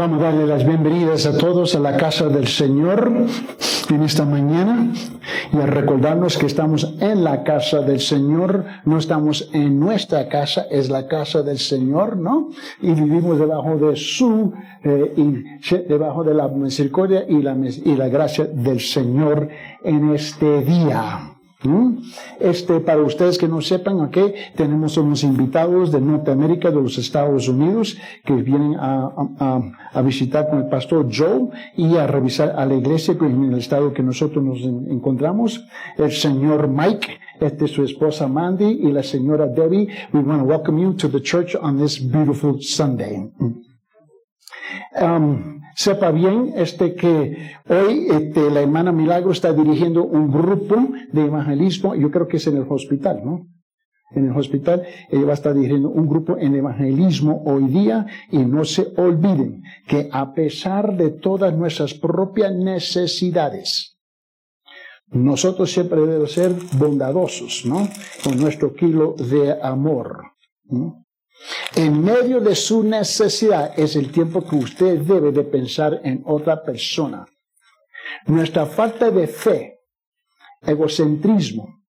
Vamos a darle las bienvenidas a todos a la casa del Señor en esta mañana y a recordarnos que estamos en la casa del Señor, no estamos en nuestra casa, es la casa del Señor, ¿no? Y vivimos debajo de su, eh, debajo de la misericordia y la, y la gracia del Señor en este día. ¿Mm? Este, para ustedes que no sepan, aquí tenemos unos invitados de Norteamérica, de los Estados Unidos, que vienen a, a, visitar con el pastor Joe y a revisar a la iglesia en el estado que nosotros nos encontramos. El señor Mike, este es su esposa Mandy y la señora Debbie. We want to welcome you to the church on this beautiful Sunday. Sepa bien este que hoy este, la hermana Milagro está dirigiendo un grupo de evangelismo, yo creo que es en el hospital, ¿no? En el hospital ella va a estar dirigiendo un grupo en evangelismo hoy día y no se olviden que a pesar de todas nuestras propias necesidades, nosotros siempre debemos ser bondadosos, ¿no? Con nuestro kilo de amor. ¿no? En medio de su necesidad es el tiempo que usted debe de pensar en otra persona. Nuestra falta de fe, egocentrismo,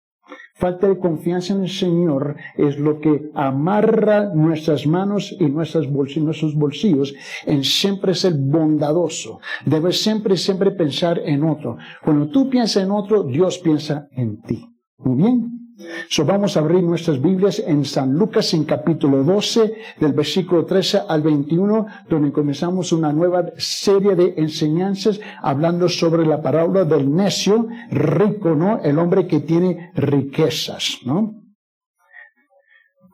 falta de confianza en el Señor es lo que amarra nuestras manos y nuestros bolsillos en siempre ser bondadoso. Debes siempre, siempre pensar en otro. Cuando tú piensas en otro, Dios piensa en ti. Muy bien. So vamos a abrir nuestras Biblias en San Lucas en capítulo 12, del versículo 13 al 21, donde comenzamos una nueva serie de enseñanzas hablando sobre la parábola del necio rico, ¿no? El hombre que tiene riquezas, ¿no?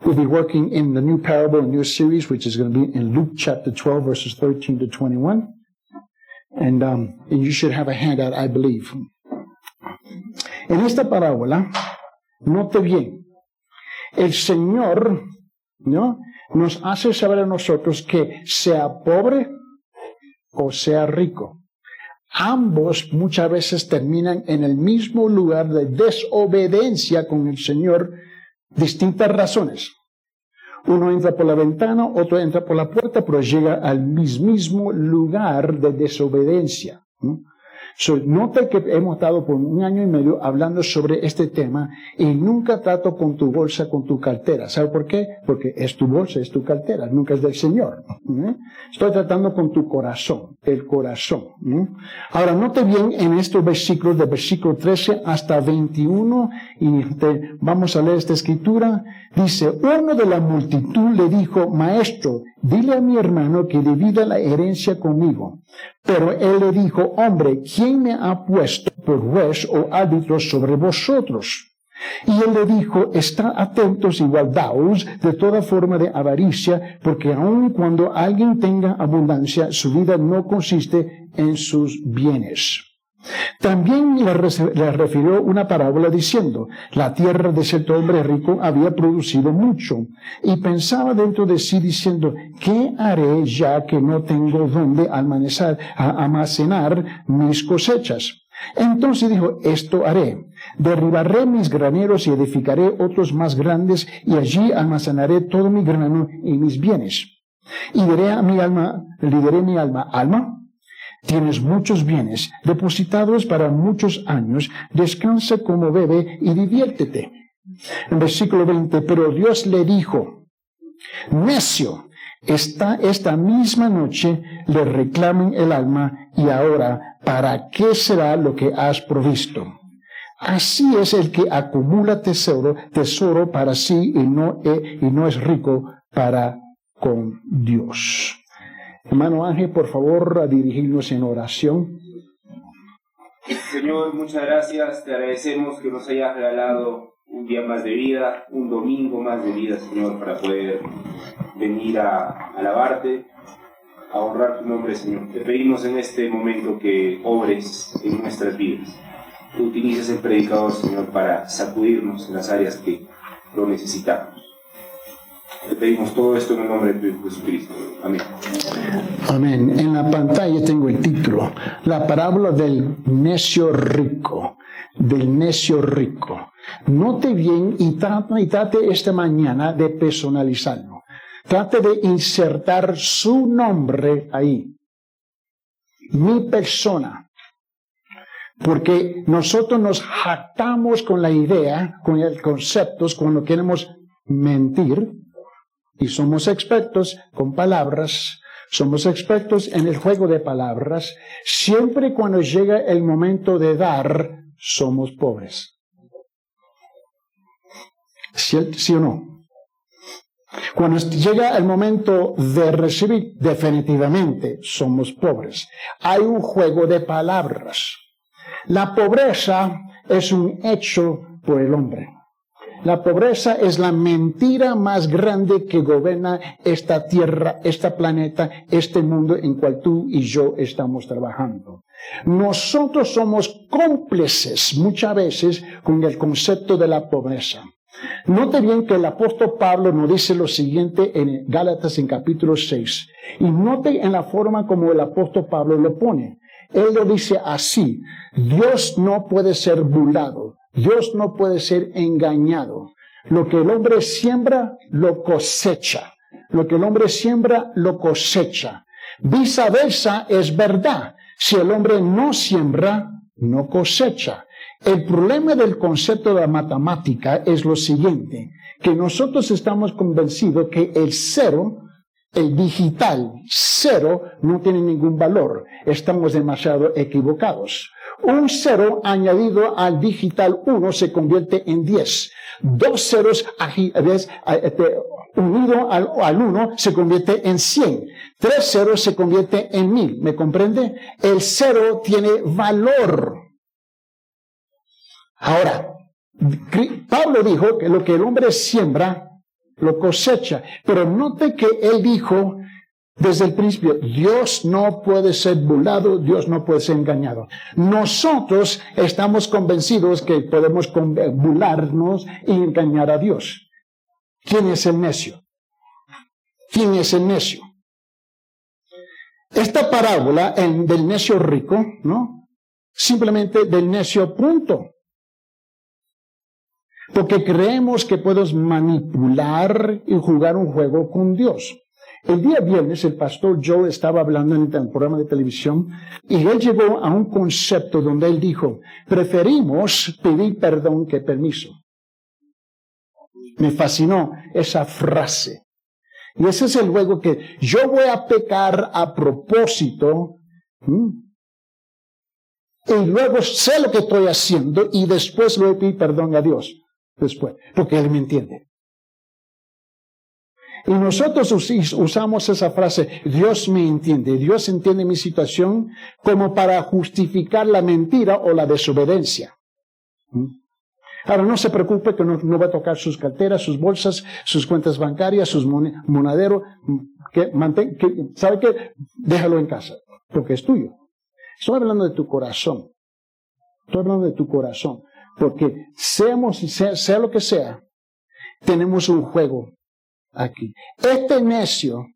We'll be working in the new parable, a new series, which is going to be in Luke chapter 12, verses 13 to 21. And, um, and you should have a handout, I believe. En esta parábola, Note bien, el Señor ¿no? nos hace saber a nosotros que sea pobre o sea rico. Ambos muchas veces terminan en el mismo lugar de desobediencia con el Señor, distintas razones. Uno entra por la ventana, otro entra por la puerta, pero llega al mismo lugar de desobediencia. So, nota que hemos estado por un año y medio hablando sobre este tema y nunca trato con tu bolsa, con tu cartera. ¿Sabe por qué? Porque es tu bolsa, es tu cartera, nunca es del Señor. ¿eh? Estoy tratando con tu corazón, el corazón. ¿eh? Ahora, note bien en estos versículos, de versículo 13 hasta 21, y vamos a leer esta escritura. Dice, uno de la multitud le dijo, maestro, dile a mi hermano que divida la herencia conmigo. Pero él le dijo, hombre, ¿quién me ha puesto por juez o árbitro sobre vosotros? Y él le dijo, está atentos y guardaos de toda forma de avaricia, porque aun cuando alguien tenga abundancia, su vida no consiste en sus bienes. También le, refirió una parábola diciendo, la tierra de cierto hombre rico había producido mucho, y pensaba dentro de sí diciendo, ¿qué haré ya que no tengo dónde almacenar mis cosechas? Entonces dijo, esto haré, derribaré mis graneros y edificaré otros más grandes, y allí almacenaré todo mi grano y mis bienes. Y diré a mi alma, mi alma, alma, Tienes muchos bienes depositados para muchos años, descansa como bebe y diviértete. En versículo 20, pero Dios le dijo, necio, esta, esta misma noche le reclamen el alma y ahora, ¿para qué será lo que has provisto? Así es el que acumula tesoro, tesoro para sí y no, y no es rico para con Dios. Hermano Ángel, por favor, dirigirnos en oración. Señor, muchas gracias. Te agradecemos que nos hayas regalado un día más de vida, un domingo más de vida, Señor, para poder venir a alabarte, a honrar tu nombre, Señor. Te pedimos en este momento que obres en nuestras vidas. Utilices el predicador, Señor, para sacudirnos en las áreas que lo necesitamos. Te pedimos todo esto en el nombre de Jesucristo. Amén. Amén. En la pantalla tengo el título, la parábola del necio rico, del necio rico. Note bien y trate, y trate esta mañana de personalizarlo. Trate de insertar su nombre ahí. mi persona. Porque nosotros nos jactamos con la idea, con el concepto, cuando queremos mentir, y somos expertos con palabras, somos expertos en el juego de palabras, siempre cuando llega el momento de dar, somos pobres. ¿Sí, o no? Cuando llega el momento de recibir, definitivamente somos pobres. Hay un juego de palabras. La pobreza es un hecho por el hombre. La pobreza es la mentira más grande que gobierna esta tierra, este planeta, este mundo en cual tú y yo estamos trabajando. Nosotros somos cómplices muchas veces con el concepto de la pobreza. Note bien que el apóstol Pablo nos dice lo siguiente en Gálatas en capítulo 6. Y note en la forma como el apóstol Pablo lo pone. Él lo dice así. Dios no puede ser burlado. Dios no puede ser engañado. Lo que el hombre siembra, lo cosecha. Lo que el hombre siembra, lo cosecha. Viceversa es verdad. Si el hombre no siembra, no cosecha. El problema del concepto de la matemática es lo siguiente, que nosotros estamos convencidos que el cero, el digital cero, no tiene ningún valor. Estamos demasiado equivocados. Un cero añadido al digital uno se convierte en diez. Dos ceros este, unido al, al uno se convierte en cien. Tres ceros se convierte en mil. ¿Me comprende? El cero tiene valor. Ahora, Pablo dijo que lo que el hombre siembra, lo cosecha. Pero note que él dijo desde el principio, Dios no puede ser burlado, Dios no puede ser engañado. Nosotros estamos convencidos que podemos burlarnos y engañar a Dios. ¿Quién es el necio? ¿Quién es el necio? Esta parábola del necio rico, ¿no? Simplemente del necio punto porque creemos que podemos manipular y jugar un juego con Dios. El día viernes el pastor Joe estaba hablando en el programa de televisión y él llegó a un concepto donde él dijo, preferimos pedir perdón que permiso. Me fascinó esa frase. Y ese es el juego que yo voy a pecar a propósito y luego sé lo que estoy haciendo y después le voy a pedir perdón a Dios después, porque Él me entiende. Y nosotros usamos esa frase, Dios me entiende, Dios entiende mi situación como para justificar la mentira o la desobediencia. ¿Mm? Ahora no se preocupe que no, va a tocar sus carteras, sus bolsas, sus cuentas bancarias, sus monaderos. Que, que, ¿Sabe qué? Déjalo en casa, porque es tuyo. Estoy hablando de tu corazón. Estoy hablando de tu corazón. Porque seamos, sea, sea lo que sea, tenemos un juego aquí. Este necio,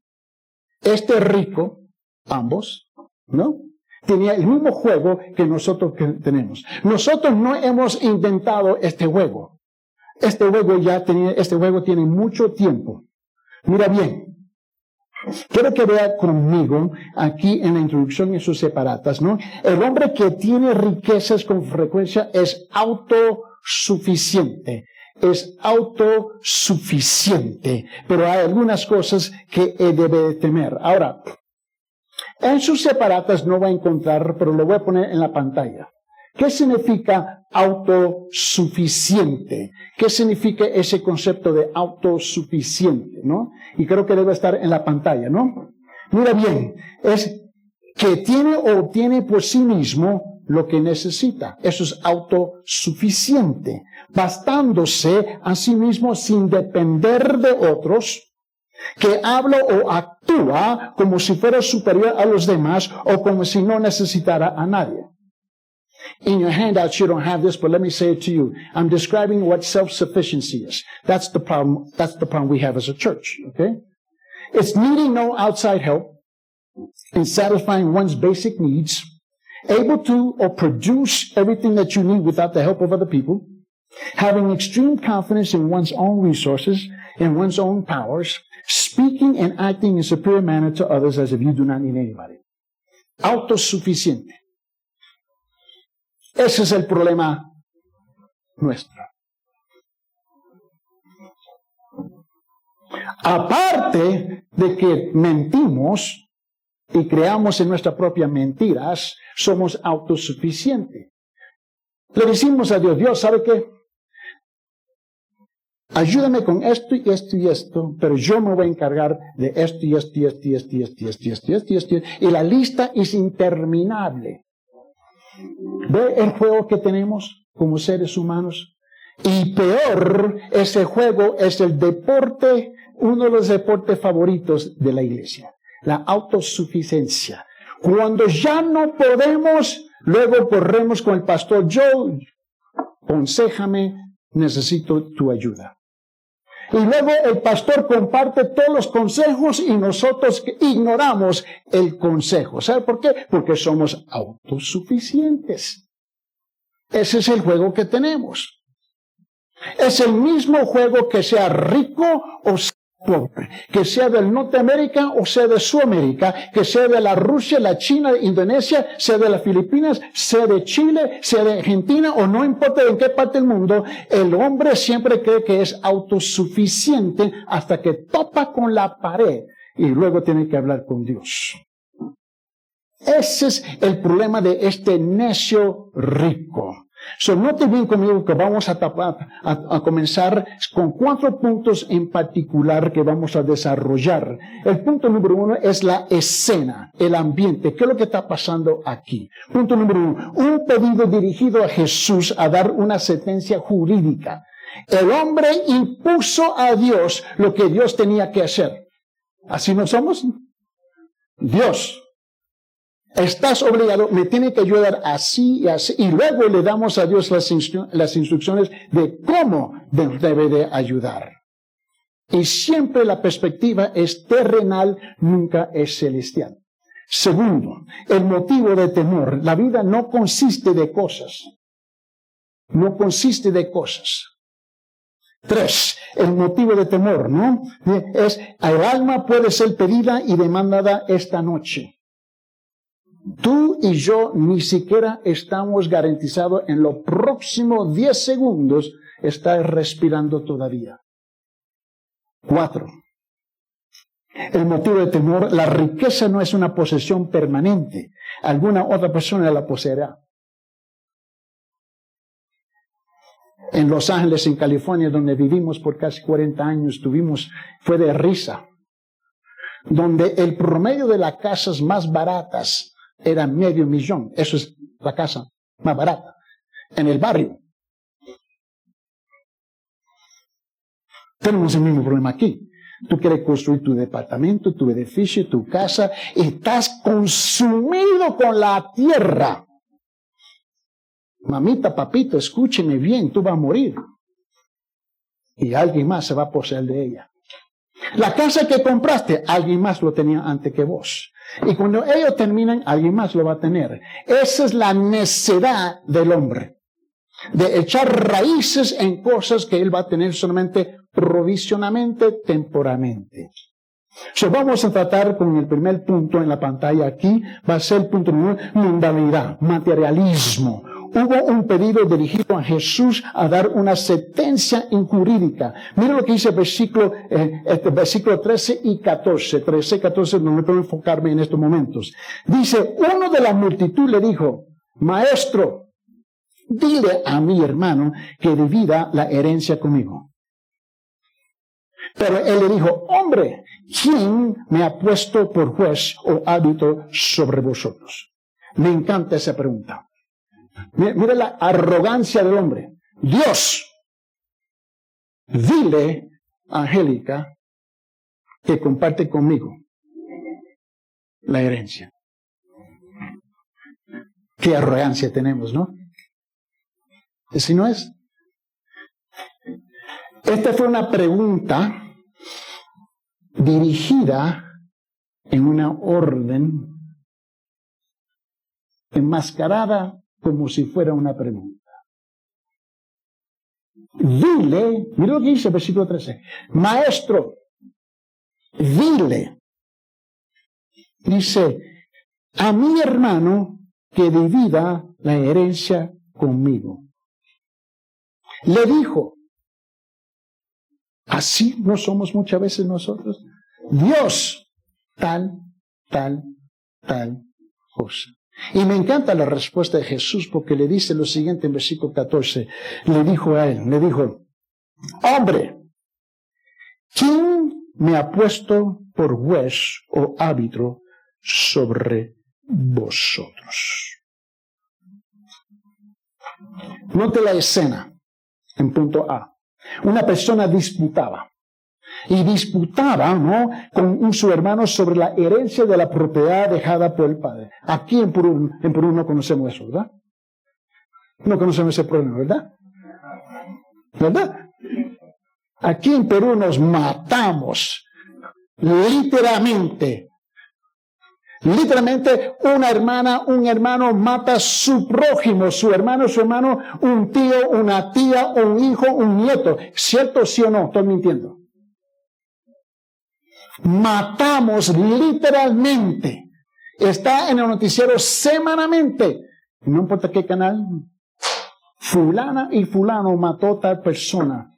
este rico, ambos, ¿no? Tenía el mismo juego que nosotros tenemos. Nosotros no hemos inventado este juego. Este juego ya tenía, este juego tiene mucho tiempo. Mira bien, Quiero que vea conmigo aquí en la introducción en sus separatas, ¿no? El hombre que tiene riquezas con frecuencia es autosuficiente. Es autosuficiente. Pero hay algunas cosas que debe temer. Ahora, en sus separatas no va a encontrar, pero lo voy a poner en la pantalla. ¿Qué significa autosuficiente? ¿Qué significa ese concepto de autosuficiente? ¿no? Y creo que debe estar en la pantalla, ¿no? Mira bien, es que tiene o obtiene por sí mismo lo que necesita. Eso es autosuficiente, bastándose a sí mismo sin depender de otros, que habla o actúa como si fuera superior a los demás o como si no necesitara a nadie. In your handouts, you don't have this, but let me say it to you. I'm describing what self-sufficiency is. That's the problem. That's the problem we have as a church. Okay? It's needing no outside help in satisfying one's basic needs, able to or produce everything that you need without the help of other people, having extreme confidence in one's own resources, and one's own powers, speaking and acting in a superior manner to others as if you do not need anybody. autosuficiente. Ese es el problema nuestro. Aparte de que mentimos y creamos en nuestras propias mentiras, somos autosuficientes. Le decimos a Dios, Dios, ¿sabe qué? Ayúdame con esto y esto y esto, pero yo me voy a encargar de esto y esto y esto y esto y esto y esto y esto y esto y esto. Y la lista es interminable. ¿Ve el juego que tenemos como seres humanos? Y peor, ese juego es el deporte, uno de los deportes favoritos de la iglesia, la autosuficiencia. Cuando ya no podemos, luego corremos con el pastor, yo, aconsejame, necesito tu ayuda. Y luego el pastor comparte todos los consejos y nosotros ignoramos el consejo. ¿Sabe por qué? Porque somos autosuficientes. Ese es el juego que tenemos. Es el mismo juego que sea rico o pobre, que sea del Norteamérica o sea de Sudamérica, que sea de la Rusia, la China, Indonesia, sea de las Filipinas, sea de Chile, sea de Argentina o no importa en qué parte del mundo, el hombre siempre cree que es autosuficiente hasta que topa con la pared y luego tiene que hablar con Dios. Ese es el problema de este necio rico. So, note bien conmigo que vamos a, a, comenzar con cuatro puntos en particular que vamos a desarrollar. El punto número uno es la escena, el ambiente. ¿Qué es lo que está pasando aquí? Punto número uno, un pedido dirigido a Jesús a dar una sentencia jurídica. El hombre impuso a Dios lo que Dios tenía que hacer. ¿Así no somos? Dios Estás obligado, me tiene que ayudar así y así. Y luego le damos a Dios las, instrucciones de cómo debe de ayudar. Y siempre la perspectiva es terrenal, nunca es celestial. Segundo, el motivo de temor. La vida no consiste de cosas. No consiste de cosas. Tres, el motivo de temor, ¿no? Es, el alma puede ser pedida y demandada esta noche. Tú y yo ni siquiera estamos garantizados en los próximos 10 segundos estar respirando todavía. Cuatro. El motivo de temor, la riqueza no es una posesión permanente. Alguna otra persona la poseerá. En Los Ángeles, en California, donde vivimos por casi 40 años, tuvimos, fue de risa, donde el promedio de las casas más baratas era medio millón. Eso es la casa más barata. En el barrio. Tenemos el mismo problema aquí. Tú quieres construir tu departamento, tu edificio, tu casa, estás consumido con la tierra. Mamita, papito, escúcheme bien, tú vas a morir. Y alguien más se va a poseer de ella. La casa que compraste, alguien más lo tenía antes que vos. Y cuando ellos terminan, alguien más lo va a tener. Esa es la necedad del hombre. De echar raíces en cosas que él va a tener solamente provisionalmente, temporalmente. So, vamos a tratar con el primer punto en la pantalla aquí, va a ser el punto número mundanalidad, materialismo, hubo un pedido dirigido a Jesús a dar una sentencia injurídica. Mira lo que dice el versículo, eh, este versículo 13 y 14. 13 y 14 no me puedo enfocarme en estos momentos. Dice, uno de la multitud le dijo, maestro, dile a mi hermano que divida la herencia conmigo. Pero él le dijo, hombre, ¿quién me ha puesto por juez o hábito sobre vosotros? Me encanta esa pregunta. Mira, la arrogancia del hombre. Dios, dile Angélica que comparte conmigo la herencia. Qué arrogancia tenemos, ¿no? Si no es. Esta fue una pregunta dirigida en una orden enmascarada como si fuera una pregunta. Dile, mira lo que dice el versículo 13, maestro, dile, dice, a mi hermano que divida la herencia conmigo. Le dijo, así no somos muchas veces nosotros. Dios, tal, tal, tal cosa. Y me encanta la respuesta de Jesús porque le dice lo siguiente en versículo 14. Le dijo a él, le dijo, hombre, ¿quién me ha puesto por juez o árbitro sobre vosotros? Note la escena en punto A. Una persona disputaba y disputaba ¿no? con su hermano sobre la herencia de la propiedad dejada por el padre. Aquí en Perú, en Perú no conocemos eso, ¿verdad? No conocemos ese problema, ¿verdad? ¿Verdad? Aquí en Perú nos matamos literalmente. Literalmente una hermana, un hermano mata a su prójimo, su hermano, su hermano, un tío, una tía, un hijo, un nieto. ¿Cierto sí o no? Estoy mintiendo matamos literalmente. Está en el noticiero semanalmente. No importa qué canal. Fulana y fulano mató a tal persona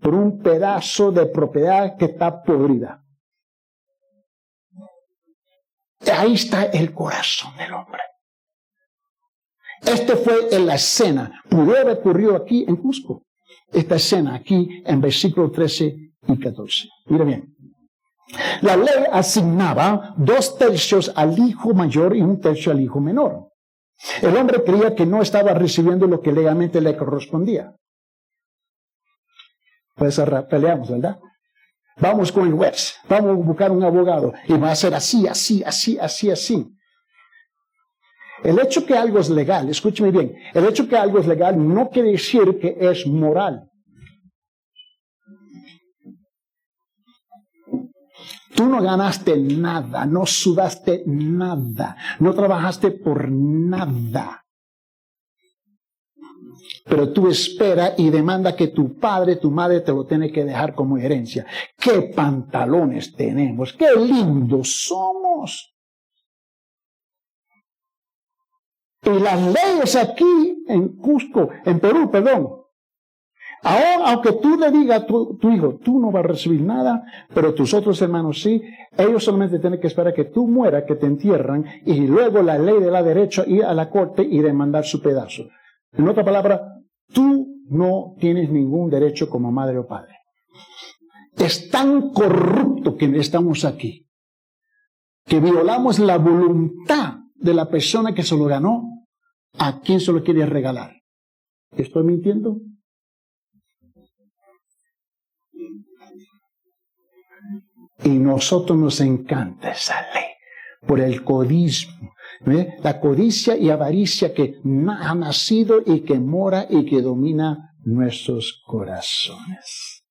por un pedazo de propiedad que está podrida. Ahí está el corazón del hombre. Este fue en la escena. Pudo haber ocurrido aquí en Cusco. Esta escena aquí en versículo 13 y 14. Mira bien. La ley asignaba dos tercios al hijo mayor y un tercio al hijo menor. El hombre creía que no estaba recibiendo lo que legalmente le correspondía. Pues peleamos, ¿verdad? Vamos con el juez, vamos a buscar un abogado y va a ser así, así, así, así, así. El hecho que algo es legal, escúcheme bien, el hecho que algo es legal no quiere decir que es moral. Tú no ganaste nada, no sudaste nada, no trabajaste por nada. Pero tú espera y demanda que tu padre, tu madre te lo tiene que dejar como herencia. ¿Qué pantalones tenemos? ¿Qué lindos somos? Y las leyes aquí en Cusco, en Perú, perdón, Ahora, aunque tú le digas a tu, hijo, tú no vas a recibir nada, pero tus otros hermanos sí, ellos solamente tienen que esperar que tú mueras, que te entierran, y luego la ley de la derecha ir a la corte y demandar su pedazo. En otra palabra, tú no tienes ningún derecho como madre o padre. Es tan corrupto que estamos aquí, que violamos la voluntad de la persona que se lo ganó, a quien se lo quiere regalar. ¿Estoy mintiendo? Y nosotros nos encanta esa ley por el codismo. La codicia y avaricia que ha nacido y que mora y que domina nuestros corazones.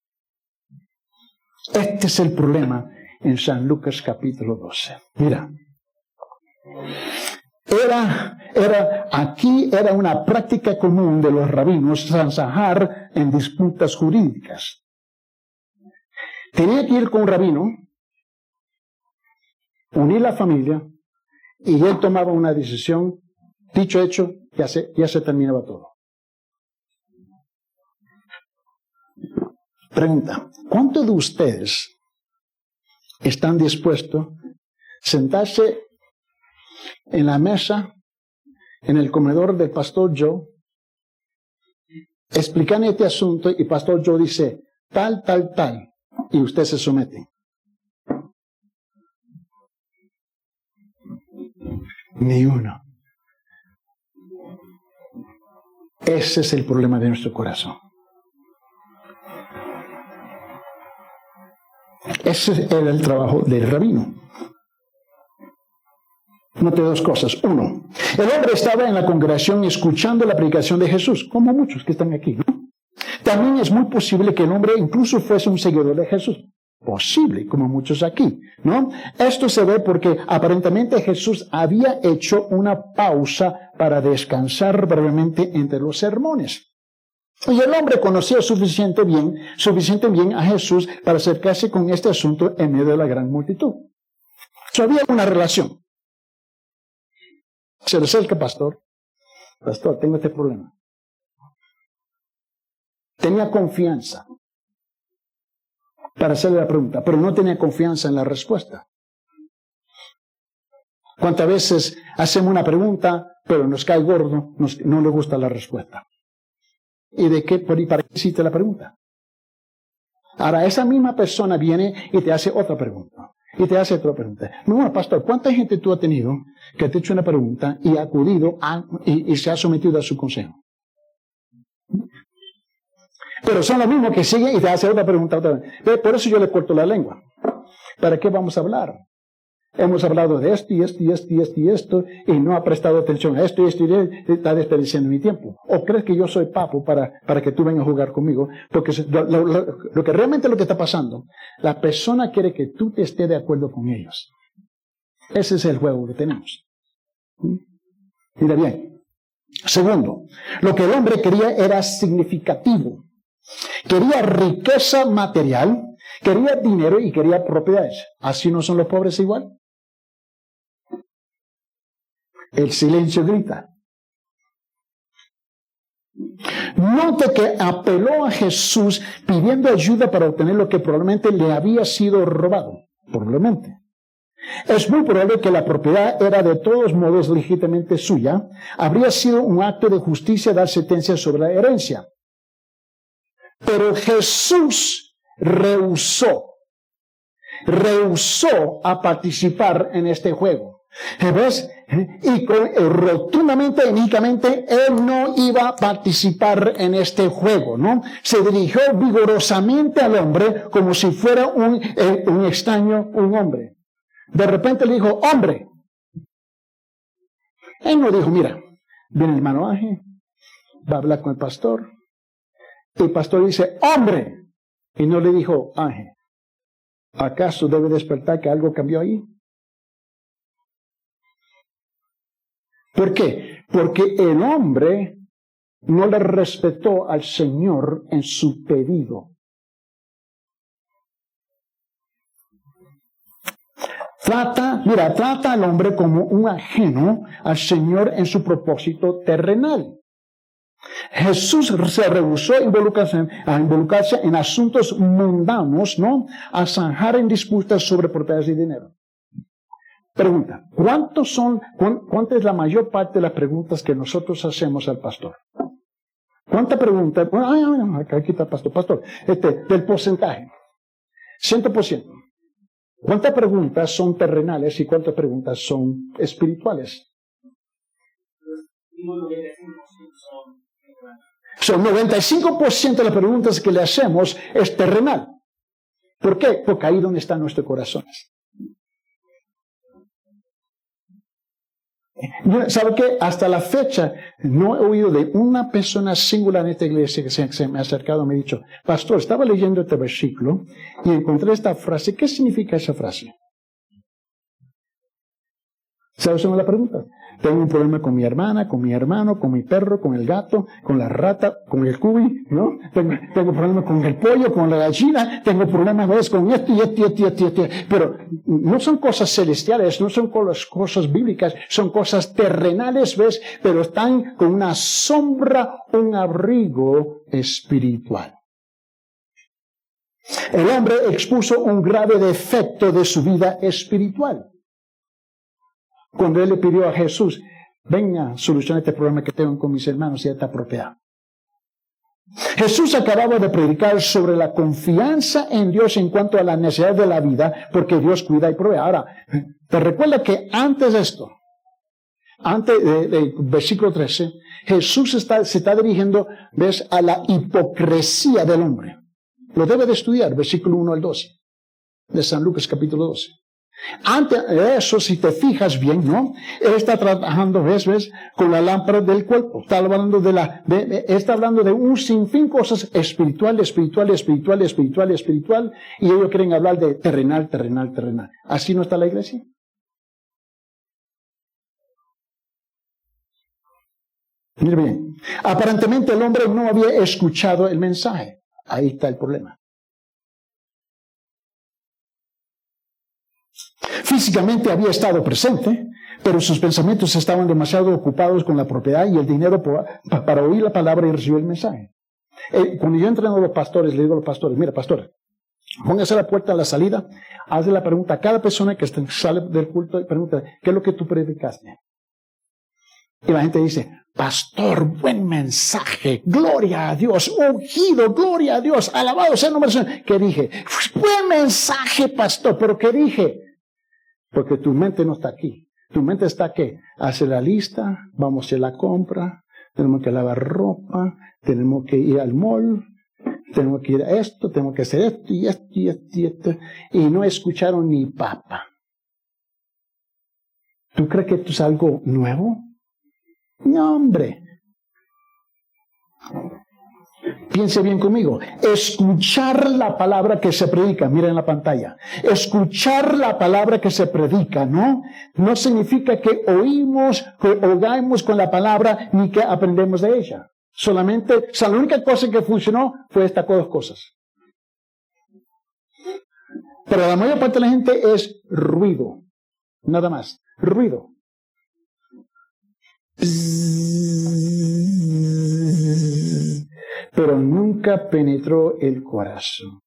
Este es el problema en San Lucas capítulo 12. Mira, era, era, aquí era una práctica común de los rabinos zanzajar en disputas jurídicas. Tenía que ir con un rabino, unir la familia, y él tomaba una decisión, dicho hecho, ya se, ya se terminaba todo. Pregunta, ¿cuántos de ustedes están dispuestos a sentarse en la mesa, en el comedor del pastor Joe, explicando este asunto y pastor Joe dice, tal, tal, tal, y usted se somete. Ni uno. Ese es el problema de nuestro corazón. Ese era el trabajo del rabino. Note dos cosas. Uno, el hombre estaba en la congregación escuchando la predicación de Jesús, como muchos que están aquí. ¿no? También es muy posible que el hombre incluso fuese un seguidor de Jesús. Posible, como muchos aquí, ¿no? Esto se ve porque aparentemente Jesús había hecho una pausa para descansar brevemente entre los sermones. Y el hombre conocía suficiente bien, bien a Jesús para acercarse con este asunto en medio de la gran multitud. So, había una relación. Se le acerca, pastor. Pastor, tengo este problema. Tenía confianza para hacerle la pregunta, pero no tenía confianza en la respuesta. ¿Cuántas veces hacemos una pregunta, pero nos cae gordo, no le gusta la respuesta? ¿Y de qué, para qué hiciste la pregunta? Ahora, esa misma persona viene y te hace otra pregunta. Y te hace otra pregunta. No, pastor, ¿cuánta gente tú has tenido que te ha hecho una pregunta y ha acudido y, y, se ha sometido a su consejo? Pero son los mismos que siguen y te hacen otra pregunta otra vez. Por eso yo le corto la lengua. ¿Para qué vamos a hablar? Hemos hablado de esto y esto y esto y esto y esto y no ha prestado atención a esto y esto y está desperdiciando mi tiempo. ¿O crees que yo soy papo para, para que tú vengas a jugar conmigo? Porque lo, que realmente lo que está pasando, la persona quiere que tú te estés de acuerdo con ellos. Ese es el juego que tenemos. ¿Mm? Mira bien. Segundo, lo que el hombre quería era significativo. Quería riqueza material, quería dinero y quería propiedades. ¿Así no son los pobres igual? El silencio grita. Note que apeló a Jesús pidiendo ayuda para obtener lo que probablemente le había sido robado. Probablemente. Es muy probable que la propiedad era de todos modos legítimamente suya. Habría sido un acto de justicia dar sentencia sobre la herencia. Pero Jesús rehusó, rehusó a participar en este juego. ¿Ves? Y con, eh, rotundamente, únicamente, él no iba a participar en este juego, ¿no? Se dirigió vigorosamente al hombre como si fuera un, eh, un extraño, un hombre. De repente le dijo, hombre. Él no dijo, mira, viene el hermano va a hablar con el pastor. El pastor dice, hombre. Y no le dijo, ángel. ¿Acaso debe despertar que algo cambió ahí? ¿Por qué? Porque el hombre no le respetó al Señor en su pedido. Trata, mira, trata al hombre como un ajeno al Señor en su propósito terrenal. Jesús se rehusó a involucrarse, en asuntos mundanos, ¿no? A zanjar en disputas sobre propiedades y dinero. Pregunta, ¿cuántos son, cuánta es la mayor parte de las preguntas que nosotros hacemos al pastor? ¿Cuánta pregunta? Ay, ay, aquí está el pastor, pastor, este, del porcentaje. Ciento por ciento. ¿Cuántas preguntas son terrenales y cuántas preguntas son espirituales? Son 95% de las preguntas que le hacemos es terrenal. ¿Por qué? Porque ahí donde están nuestros corazones. ¿Sabe qué? Hasta la fecha no he oído de una persona singular en esta iglesia que se, me ha acercado y me ha dicho, pastor, estaba leyendo este versículo y encontré esta frase. ¿Qué significa esa frase? ¿Sabes la pregunta? Tengo un problema con mi hermana, con mi hermano, con mi perro, con el gato, con la rata, con el cubi, ¿no? Tengo, problemas con el pollo, con la gallina, tengo problemas ¿ves? con esto y esto y esto y esto, esto. Pero no son cosas celestiales, no son cosas bíblicas, son cosas terrenales, ¿ves? Pero están con una sombra, un abrigo espiritual. El hombre expuso un grave defecto de su vida espiritual cuando él le pidió a Jesús, venga, soluciona este problema que tengo con mis hermanos y esta propiedad. Jesús acababa de predicar sobre la confianza en Dios en cuanto a la necesidad de la vida, porque Dios cuida y provee. Ahora, te recuerda que antes de esto, antes del versículo 13, Jesús está, se está dirigiendo, ves, a la hipocresía del hombre. Lo debe de estudiar, versículo 1 al 12, de San Lucas capítulo 12. Antes de eso, si te fijas bien, ¿no? Él está trabajando, ¿ves? ¿ves? Con la lámpara del cuerpo. Está hablando de la, está hablando de un sinfín cosas espiritual, espiritual, espiritual, espiritual, espiritual, y ellos quieren hablar de terrenal, terrenal, terrenal. ¿Así no está la iglesia? Mire bien. Aparentemente el hombre no había escuchado el mensaje. Ahí está el problema. Físicamente había estado presente, pero sus pensamientos estaban demasiado ocupados con la propiedad y el dinero para oír la palabra y recibir el mensaje. Eh, cuando yo entreno a los pastores, le digo a los pastores, mira, pastor, póngase a la puerta a la salida, hazle la pregunta a cada persona que sale del culto y pregunta, ¿qué es lo que tú predicaste? Y la gente dice, pastor, buen mensaje, gloria a Dios, ungido, gloria a Dios, alabado sea el nombre del Señor. ¿Qué dije? Buen mensaje, pastor, pero ¿qué dije? Porque tu mente no está aquí. Tu mente está aquí. Hace la lista, vamos a hacer la compra, tenemos que lavar ropa, tenemos que ir al mall, tenemos que ir a esto, tenemos que hacer esto y esto y esto y esto. Y no escucharon ni papa. ¿Tú crees que esto es algo nuevo? No, hombre. Piense bien conmigo. Escuchar la palabra que se predica, mira en la pantalla. Escuchar la palabra que se predica, ¿no? No significa que oímos, que oigamos con la palabra, ni que aprendemos de ella. Solamente, o sea, la única cosa que funcionó fue estas dos cosas. Pero la mayor parte de la gente es ruido. Nada más. Ruido. Pero nunca penetró el corazón.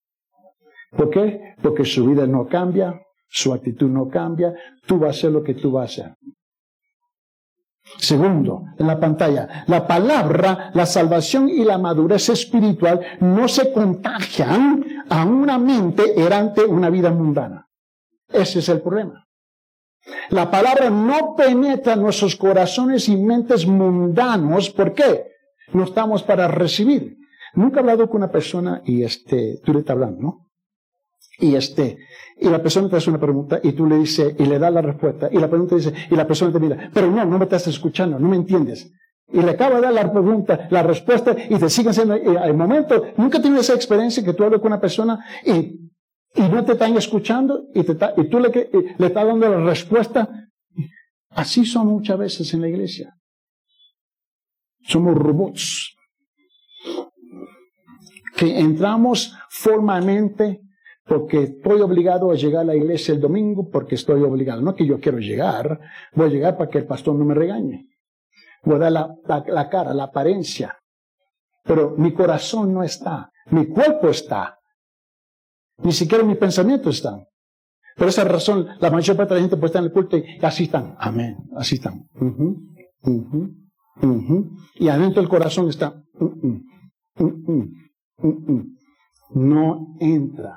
¿Por qué? Porque su vida no cambia, su actitud no cambia, tú vas a hacer lo que tú vas a hacer. Segundo, en la pantalla, la palabra, la salvación y la madurez espiritual no se contagian a una mente errante, una vida mundana. Ese es el problema. La palabra no penetra nuestros corazones y mentes mundanos. ¿Por qué? No estamos para recibir. Nunca he hablado con una persona y este, tú le estás hablando, ¿no? Y este, y la persona te hace una pregunta y tú le dices, y le das la respuesta, y la pregunta dice, y la persona te mira, pero no, no me estás escuchando, no me entiendes. Y le acaba de dar la pregunta, la respuesta, y te siguen haciendo, al momento, nunca tienes esa experiencia que tú hablas con una persona y y no te están escuchando y, te y tú le, le estás dando la respuesta. Así son muchas veces en la iglesia. Somos robots que entramos formalmente porque estoy obligado a llegar a la iglesia el domingo porque estoy obligado. No que yo quiero llegar, voy a llegar para que el pastor no me regañe. Voy a dar la, la cara, la apariencia. Pero mi corazón no está, mi cuerpo está, ni siquiera mis pensamientos están. Por esa razón, la mayor parte de la gente puede estar en el culto y así están. Amén. Así están. Y adentro del corazón está. No entra.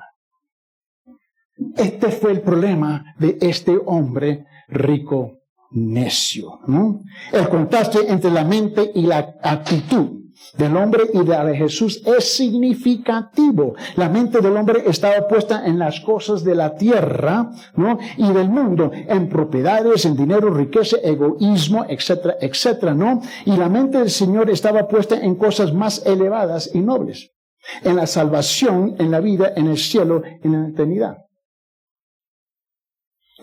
Este fue el problema de este hombre rico necio. ¿no? El contraste entre la mente y la actitud del hombre y de, de Jesús es significativo. La mente del hombre estaba puesta en las cosas de la tierra, ¿no? Y del mundo, en propiedades, en dinero, riqueza, egoísmo, etcétera, etcétera, ¿no? Y la mente del Señor estaba puesta en cosas más elevadas y nobles. En la salvación, en la vida, en el cielo, en la eternidad.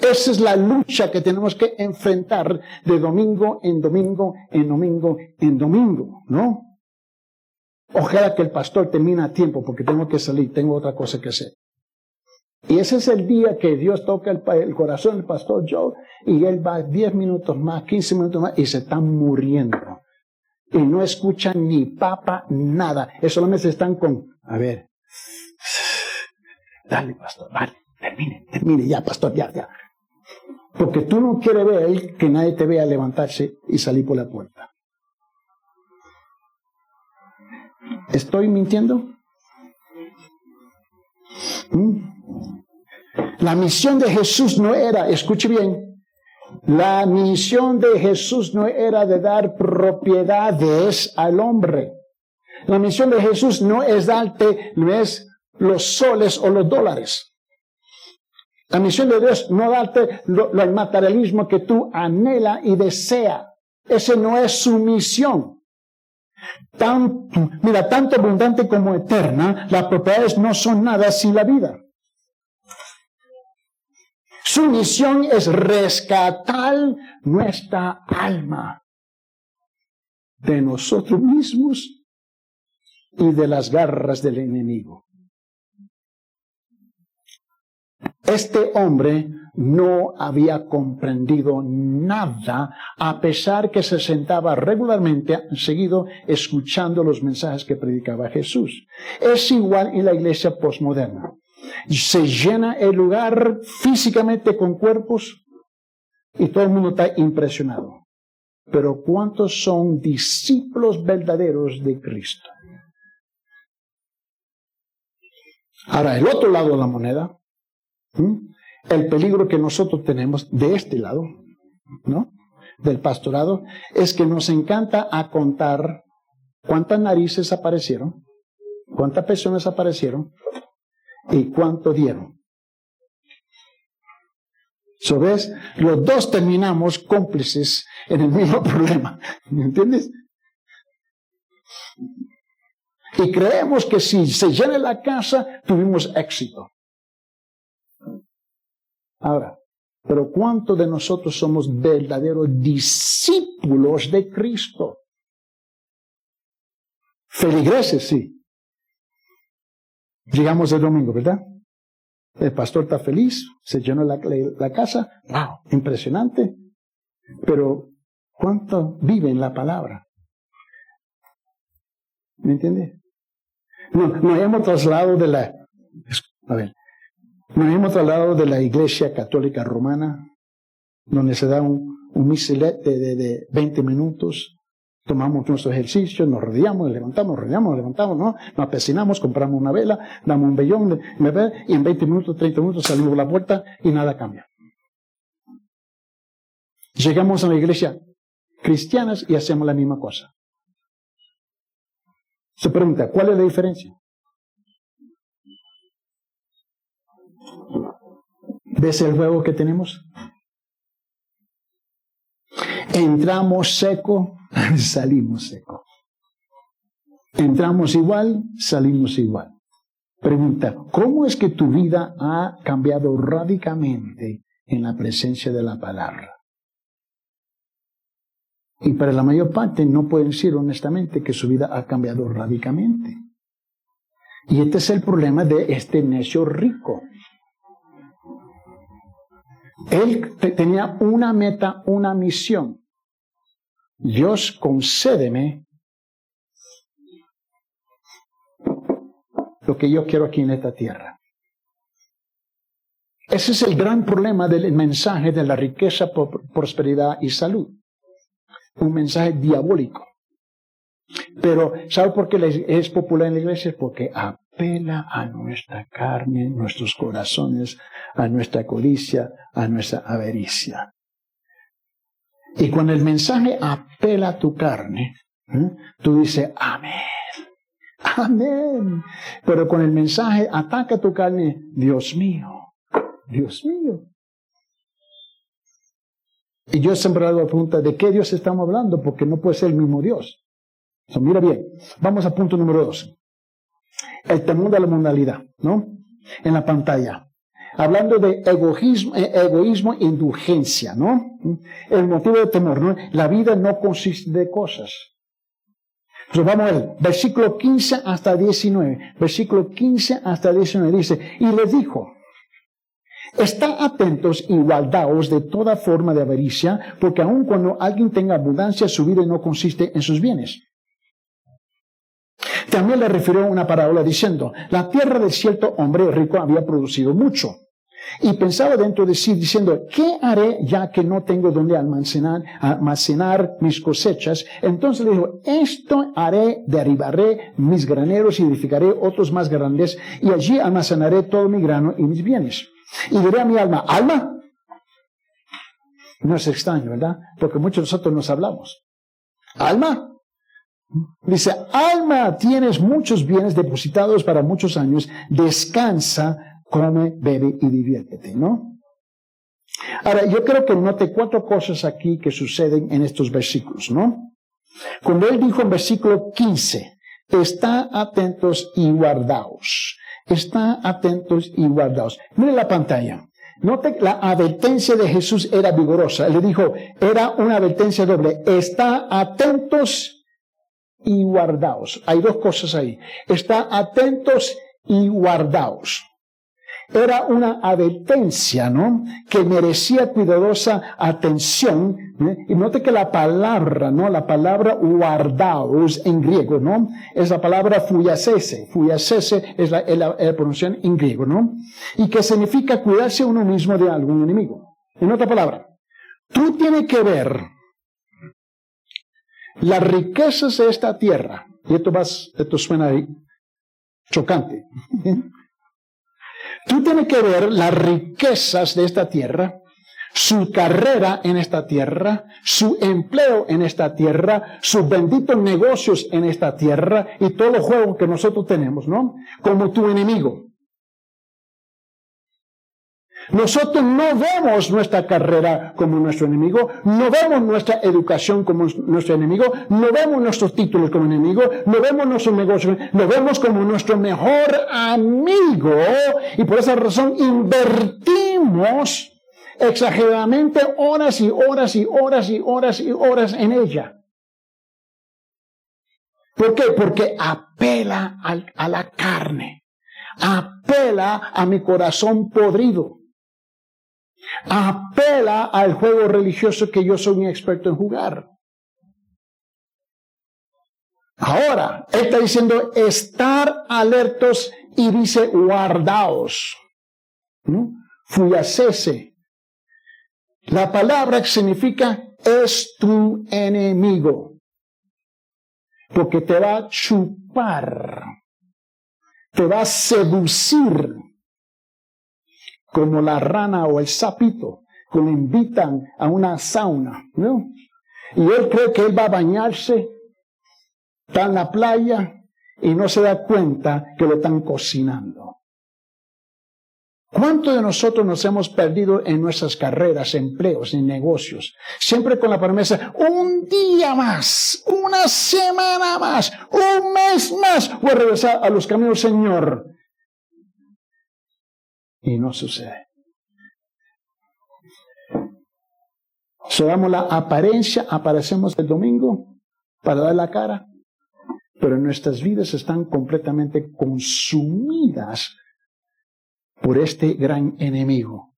Esa es la lucha que tenemos que enfrentar de domingo en domingo, en domingo, en domingo, ¿no? Ojalá que el pastor termine a tiempo porque tengo que salir, tengo otra cosa que hacer. Y ese es el día que Dios toca el, corazón del pastor Joe y él va 10 minutos más, 15 minutos más y se están muriendo. Y no escuchan ni papa, nada. Eso solamente están con, a ver, dale pastor, dale, termine, termine, ya pastor, ya, ya. Porque tú no quieres ver que nadie te vea levantarse y salir por la puerta. ¿Estoy mintiendo? ¿Mm? La misión de Jesús no era, escuche bien, la misión de Jesús no era de dar propiedades al hombre. La misión de Jesús no es darte, no es los soles o los dólares. La misión de Dios no darte lo, el materialismo que tú anhela y desea. Ese no es su misión. Tanto, mira, tanto abundante como eterna, las propiedades no son nada sin la vida. Su misión es rescatar nuestra alma de nosotros mismos y de las garras del enemigo. Este hombre no había comprendido nada, a pesar que se sentaba regularmente, seguido, escuchando los mensajes que predicaba Jesús. Es igual en la iglesia postmoderna. Se llena el lugar físicamente con cuerpos y todo el mundo está impresionado. Pero ¿cuántos son discípulos verdaderos de Cristo? Ahora, el otro lado de la moneda, el peligro que nosotros tenemos de este lado, ¿no? Del pastorado, es que nos encanta a contar cuántas narices aparecieron, cuántas personas aparecieron y cuánto dieron. So, ¿ves? Los dos terminamos cómplices en el mismo problema. ¿Me entiendes? Y creemos que si se llena la casa, tuvimos éxito. Ahora, pero ¿cuántos de nosotros somos verdaderos discípulos de Cristo? Feligreses, sí. Llegamos el domingo, ¿verdad? El pastor está feliz, se llenó la, la casa, wow, impresionante. Pero, ¿cuánto vive en la palabra? ¿Me entiende? No, nos hemos trasladado de la, a ver, nos hemos trasladado de la iglesia católica romana, donde se da un, un misilete de, de 20 minutos, tomamos nuestro ejercicio, nos rodeamos, levantamos, rodeamos, levantamos, ¿no? Nos apecinamos, compramos una vela, damos un vellón, y en 20 minutos, 30 minutos salimos a la puerta y nada cambia. Llegamos a la iglesia cristianas y hacemos la misma cosa. Se pregunta, ¿cuál es la diferencia? ¿Ves el juego que tenemos? Entramos seco, salimos seco. Entramos igual, salimos igual. Pregunta, ¿cómo es que tu vida ha cambiado radicalmente en la presencia de la palabra? Y para la mayor parte no pueden decir honestamente que su vida ha cambiado radicalmente. Y este es el problema de este necio rico. Él tenía una meta, una misión. Dios concédeme lo que yo quiero aquí en esta tierra. Ese es el gran problema del mensaje de la riqueza, prosperidad y salud un mensaje diabólico. Pero, ¿sabe por qué es popular en la iglesia? Porque apela a nuestra carne, nuestros corazones, a nuestra codicia, a nuestra avaricia. Y cuando el mensaje apela a tu carne, ¿eh? tú dices, amén, amén. Pero con el mensaje ataca tu carne, Dios mío, Dios mío. Y yo he sembrado la pregunta de qué Dios estamos hablando, porque no puede ser el mismo Dios. mira bien, vamos a punto número dos. El temor de la modalidad, ¿no? En la pantalla. Hablando de egoísmo, eh, egoísmo e indulgencia, ¿no? El motivo de temor, ¿no? La vida no consiste de cosas. Entonces vamos a ver, versículo 15 hasta 19. Versículo 15 hasta 19 dice, y les dijo, Está atentos y guardaos de toda forma de avaricia, porque aun cuando alguien tenga abundancia, su vida no consiste en sus bienes. También le refirió una parábola diciendo, la tierra de cierto hombre rico había producido mucho. Y pensaba dentro de sí diciendo, ¿qué haré ya que no tengo donde almacenar, almacenar mis cosechas? Entonces le dijo, esto haré, derribaré mis graneros y edificaré otros más grandes y allí almacenaré todo mi grano y mis bienes. Y diré a mi alma, alma. No es extraño, ¿verdad? Porque muchos de nosotros nos hablamos. Alma. Dice, alma, tienes muchos bienes depositados para muchos años, descansa, come, bebe y diviértete, ¿no? Ahora, yo creo que note cuatro cosas aquí que suceden en estos versículos, ¿no? Cuando él dijo en versículo 15, está atentos y guardaos. Está atentos y guardados. Mire la pantalla. Note la advertencia de Jesús era vigorosa. Él le dijo, era una advertencia doble. Está atentos y guardaos. Hay dos cosas ahí. Está atentos y guardaos. era una advertencia, ¿no? Que merecía cuidadosa atención. ¿eh? Y note que la palabra, ¿no? La palabra guardaos en griego, ¿no? Es la palabra fuyasese. Fuyasese es la, la, pronunciación en griego, ¿no? Y que significa cuidarse uno mismo de algún enemigo. En otra palabra, tú tienes que ver las riquezas de esta tierra. Y esto, vas, esto suena chocante. Tú tienes que ver las riquezas de esta tierra, su carrera en esta tierra, su empleo en esta tierra, sus benditos negocios en esta tierra y todo los juegos que nosotros tenemos, ¿no? Como tu enemigo. Nosotros no vemos nuestra carrera como nuestro enemigo, no vemos nuestra educación como nuestro enemigo, no vemos nuestros títulos como enemigo, no vemos nuestros negocios, lo vemos como nuestro mejor amigo y por esa razón invertimos exageradamente horas y horas y horas y horas y horas en ella. ¿Por qué? Porque apela a la carne, apela a mi corazón podrido apela al juego religioso que yo soy un experto en jugar. Ahora, él está diciendo estar alertos y dice guardaos. ¿no? Fuyacese. La palabra que significa es tu enemigo. Porque te va a chupar. Te va a seducir como la rana o el sapito, que lo invitan a una sauna, ¿no? Y él cree que él va a bañarse, está en la playa y no se da cuenta que lo están cocinando. ¿Cuántos de nosotros nos hemos perdido en nuestras carreras, empleos, en negocios? Siempre con la promesa, un día más, una semana más, un mes más, voy a regresar a los caminos, Señor. Y no sucede. damos la apariencia, aparecemos el domingo para dar la cara, pero nuestras vidas están completamente consumidas por este gran enemigo.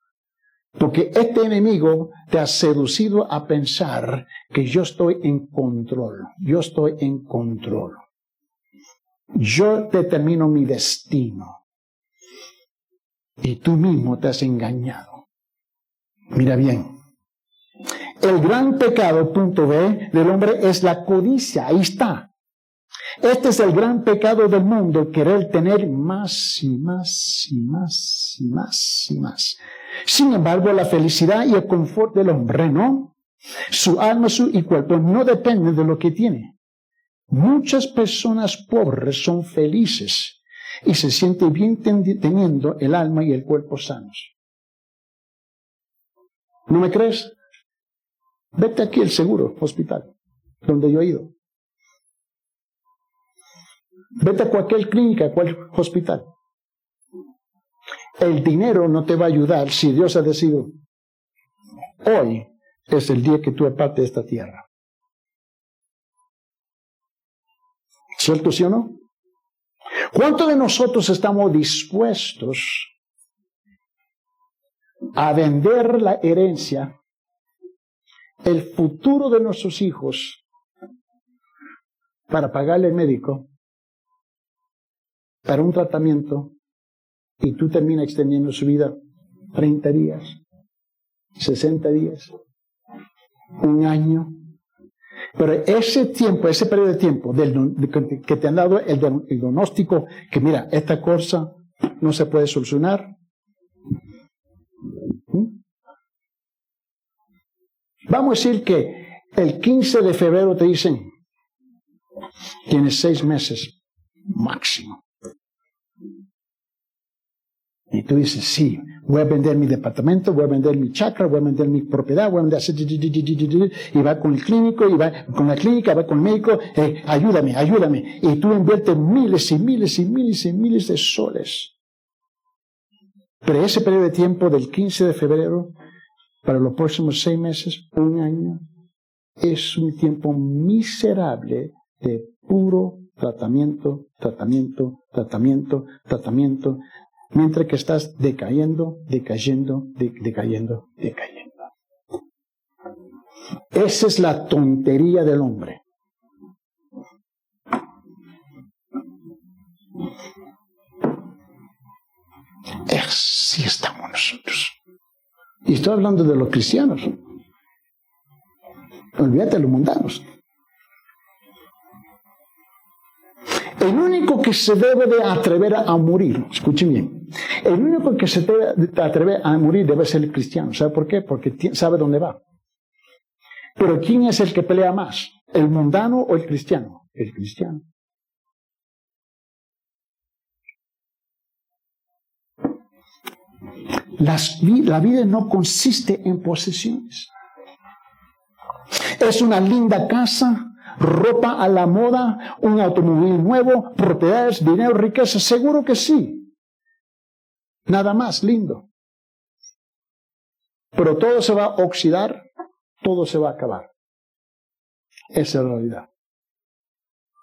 Porque este enemigo te ha seducido a pensar que yo estoy en control, yo estoy en control. Yo determino mi destino y tú mismo te has engañado. Mira bien. El gran pecado, punto B, del hombre es la codicia. Ahí está. Este es el gran pecado del mundo, querer tener más y más y más y más y más. Sin embargo, la felicidad y el confort del hombre, ¿no? Su alma su, y cuerpo no dependen de lo que tiene. Muchas personas pobres son felices y se siente bien teniendo el alma y el cuerpo sanos. ¿No me crees? Vete aquí al seguro hospital, donde yo he ido. Vete a cualquier clínica, a cualquier hospital. El dinero no te va a ayudar si Dios ha decidido. Hoy es el día que tú eres parte de esta tierra. ¿Cierto, sí o no? ¿Cuántos de nosotros estamos dispuestos a vender la herencia, el futuro de nuestros hijos, para pagarle al médico, para un tratamiento, y tú terminas extendiendo su vida 30 días, 60 días, un año, pero ese tiempo, ese periodo de tiempo que te han dado el, diagnóstico, que mira, esta cosa no se puede solucionar. ¿Mm? Vamos a decir que el 15 de febrero te dicen, tienes seis meses máximo. Y tú dices, sí, voy a vender mi departamento, voy a vender mi chakra, voy a vender mi propiedad, voy a vender... Y va con el clínico, y va con la clínica, va con el médico, eh, ayúdame, ayúdame. Y tú inviertes miles y miles y miles y miles de soles. Pero ese periodo de tiempo del 15 de febrero, para los próximos seis meses, un año, es un tiempo miserable de puro tratamiento, tratamiento, tratamiento, tratamiento, mientras que estás decayendo, decayendo, decayendo, decayendo. Esa es la tontería del hombre. Así estamos nosotros. Y estoy hablando de los cristianos. Olvídate de los mundanos. El único que se debe de atrever a morir, escuchen bien, el único que se debe de atrever a morir debe ser el cristiano. ¿Sabe por qué? Porque sabe dónde va. Pero ¿quién es el que pelea más? ¿El mundano o el cristiano? El cristiano. la vida no consiste en posesiones. Es una linda casa, ropa a la moda, un automóvil nuevo, propiedades, dinero, riqueza. Seguro que sí. Nada más lindo. Pero todo se va a oxidar, todo se va a acabar. Esa es la realidad.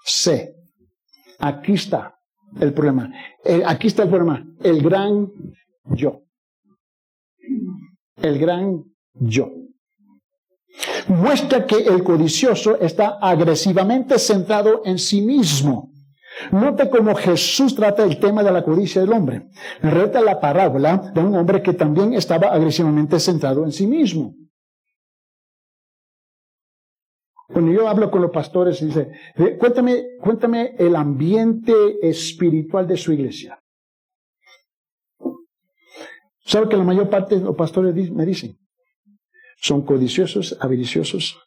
C. Aquí está el problema. aquí está el problema. El gran yo. El gran yo. Muestra que el codicioso está agresivamente centrado en sí mismo. Note cómo Jesús trata el tema de la codicia del hombre. Reta la parábola de un hombre que también estaba agresivamente centrado en sí mismo. Cuando yo hablo con los pastores, dice, cuéntame, cuéntame el ambiente espiritual de su iglesia. ¿Sabe que la mayor parte de los pastores me dicen? Son codiciosos, avariciosos,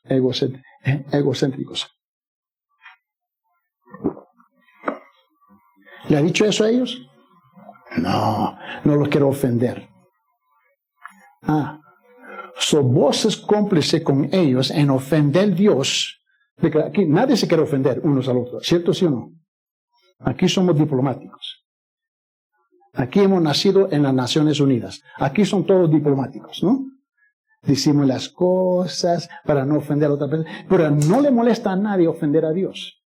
egocéntricos. ¿Le ha dicho eso a ellos? No, no los quiero ofender. Ah, so vos es cómplice con ellos en ofender a Dios. Aquí nadie se quiere ofender unos al otros, ¿cierto sí o no? Aquí somos diplomáticos. Aquí hemos nacido en las Naciones Unidas. Aquí son todos diplomáticos, ¿no? Decimos las cosas para no ofender a otra persona, pero no le molesta a nadie ofender a Dios.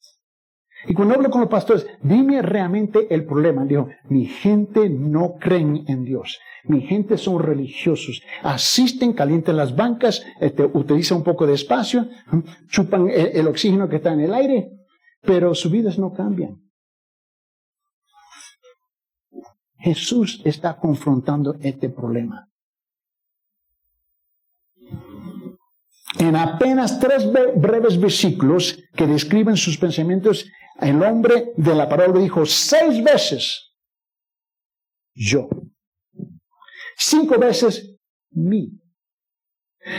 Y cuando hablo con los pastores, dime realmente el problema. Dijo, mi gente no cree en Dios. Mi gente son religiosos. Asisten, calientan las bancas, este, utilizan un poco de espacio, chupan el oxígeno que está en el aire, pero sus vidas no cambian. Jesús está confrontando este problema. En apenas tres breves versículos que describen sus pensamientos, el hombre de la palabra dijo seis veces, yo. Cinco veces, mí.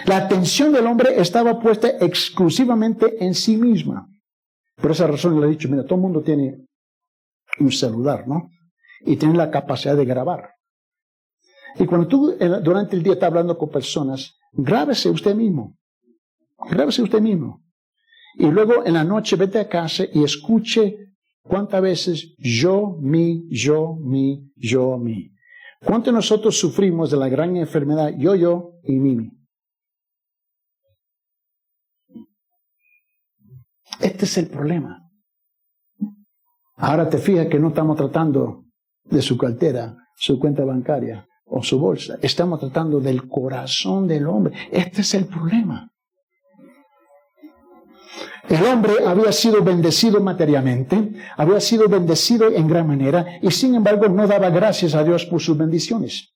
La atención del hombre estaba puesta exclusivamente en sí misma. Por esa razón le he dicho, mira, todo el mundo tiene un celular, ¿no? y tiene la capacidad de grabar. Y cuando tú durante el día estás hablando con personas, grábese usted mismo. Grábese usted mismo. Y luego en la noche vete a casa y escuche cuántas veces yo, mi, yo, mi, yo, mi. ¿Cuánto nosotros sufrimos de la gran enfermedad yo, yo y mimi? Este es el problema. Ahora te fijas que no estamos tratando de su cartera, su cuenta bancaria o su bolsa. Estamos tratando del corazón del hombre. Este es el problema. El hombre había sido bendecido materialmente, había sido bendecido en gran manera y sin embargo no daba gracias a Dios por sus bendiciones.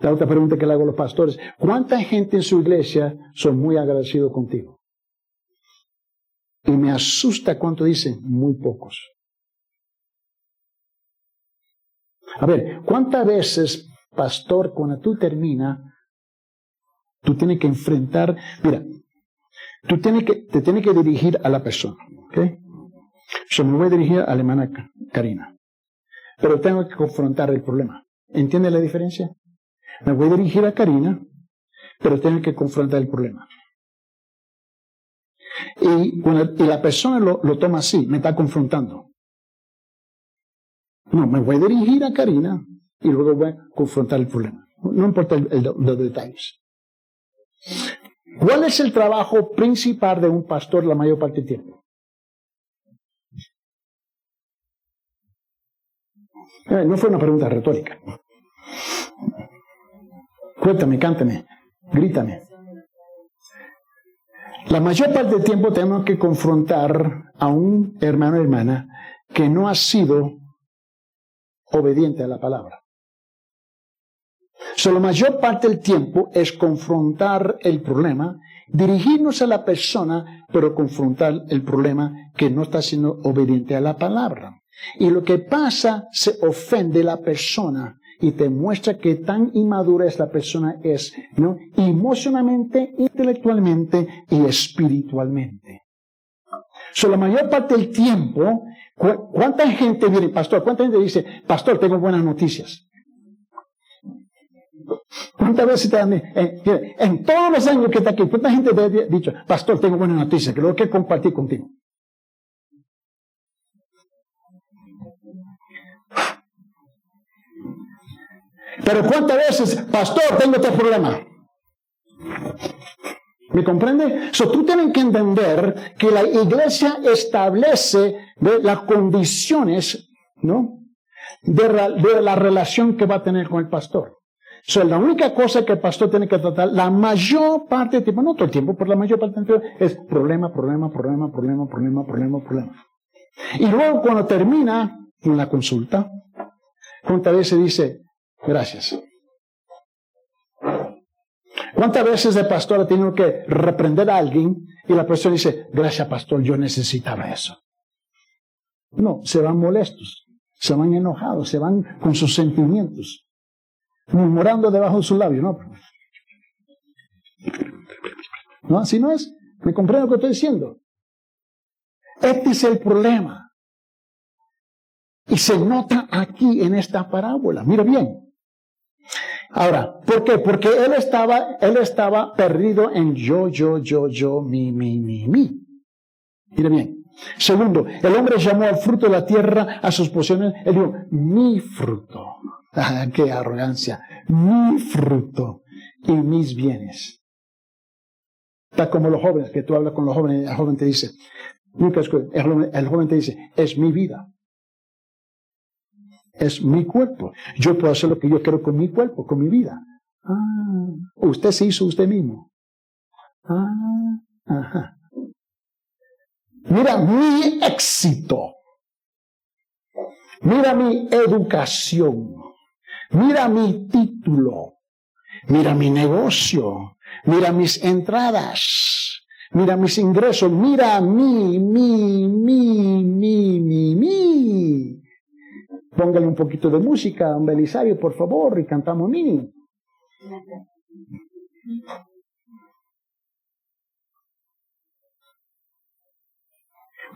La otra pregunta que le hago a los pastores, ¿cuánta gente en su iglesia son muy agradecidos contigo? Y me asusta cuánto dicen, muy pocos. A ver, ¿cuántas veces, pastor, cuando tú terminas, tú tienes que enfrentar, mira, tú tienes que, te tienes que dirigir a la persona, ¿ok? Yo me voy a dirigir a la hermana Karina, pero tengo que confrontar el problema. ¿Entiende la diferencia? Me voy a dirigir a Karina, pero tengo que confrontar el problema. Y, y la persona lo, lo toma así, me está confrontando. No, me voy a dirigir a Karina y luego voy a confrontar el problema. No importa los detalles. ¿Cuál es el trabajo principal de un pastor la mayor parte del tiempo? Eh, no fue una pregunta retórica. Cuéntame, cántame, grítame. La mayor parte del tiempo tenemos que confrontar a un hermano o hermana que no ha sido obediente a la palabra. So, la mayor parte del tiempo es confrontar el problema, dirigirnos a la persona, pero confrontar el problema que no está siendo obediente a la palabra. Y lo que pasa, se ofende la persona y te muestra que tan inmadura es la persona es, ¿no? Emocionalmente, intelectualmente y espiritualmente. So, la mayor parte del tiempo, ¿cuánta gente viene, pastor? ¿Cuánta gente dice, pastor, tengo buenas noticias? ¿Cuántas veces te han eh, en todos los años que está aquí, cuánta gente te ha dicho, pastor, tengo buenas noticias, que lo que compartir contigo? Pero cuántas veces, pastor, tengo este problema. ¿Me comprende? So, tú tienes que entender que la iglesia establece las condiciones, ¿no? De, la relación que va a tener con el pastor. So, la única cosa que el pastor tiene que tratar, la mayor parte del tiempo, no todo el tiempo, pero la mayor parte del tiempo, es problema, problema, problema, problema, problema, problema, problema. Y luego cuando termina en la consulta, ¿cuántas veces dice, Gracias. ¿Cuántas veces el pastor ha tenido que reprender a alguien y la persona dice, gracias pastor, yo necesitaba eso? No, se van molestos, se van enojados, se van con sus sentimientos, murmurando debajo de su labio, ¿no? No, así no es. ¿Me comprende lo que estoy diciendo? Este es el problema. Y se nota aquí en esta parábola. Mira bien. Ahora, ¿por qué? Porque él estaba, él estaba perdido en yo, yo, yo, yo, mi, mi, mi, mi. Mire bien. Segundo, el hombre llamó al fruto de la tierra a sus posesiones. Él dijo, mi fruto. Ah, qué arrogancia. Mi fruto y mis bienes. Está como los jóvenes, que tú hablas con los jóvenes, el joven te dice, el joven te dice, es mi vida es mi cuerpo. Yo puedo hacer lo que yo quiero con mi cuerpo, con mi vida. Ah, usted se hizo usted mismo. Ah, ajá. Mira mi éxito. Mira mi educación. Mira mi título. Mira mi negocio. Mira mis entradas. Mira mis ingresos. Mira mi, mi, mi, mi, mi, mi. Póngale un poquito de música un Belisario, por favor, y cantamos mini.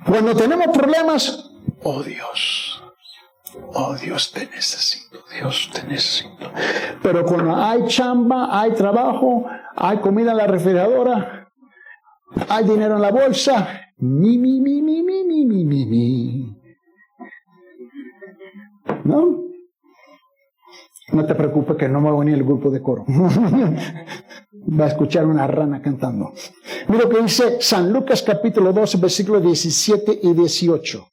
Cuando tenemos problemas, oh Dios, oh Dios te necesito, Dios te necesito. Pero cuando hay chamba, hay trabajo, hay comida en la refrigeradora, hay dinero en la bolsa, mi, mi, mi, mi, mi, mi, mi, mi, mi. ¿No? No te preocupes que no me va a venir el grupo de coro. va a escuchar una rana cantando. Mira lo que dice San Lucas capítulo 12, versículos 17 y 18.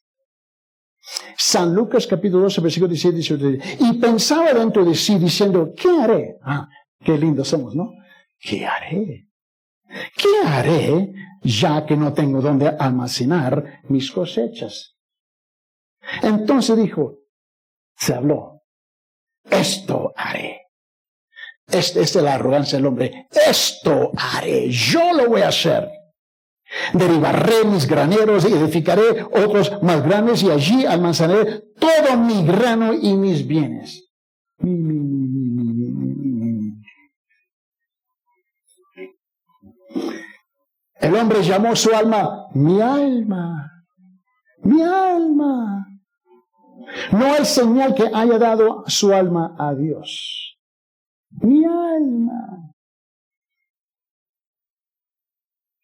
San Lucas capítulo 12, versículos 17 y 18. Y pensaba dentro de sí diciendo, ¿qué haré? Ah, qué lindos somos, ¿no? ¿Qué haré? ¿Qué haré ya que no tengo donde almacenar mis cosechas? Entonces dijo, se habló. Esto haré. Esta es la arrogancia del hombre. Esto haré. Yo lo voy a hacer. Derivaré mis graneros y edificaré otros más grandes y allí almacenaré todo mi grano y mis bienes. El hombre llamó su alma mi alma, mi alma. No hay señal que haya dado su alma a Dios. Mi alma.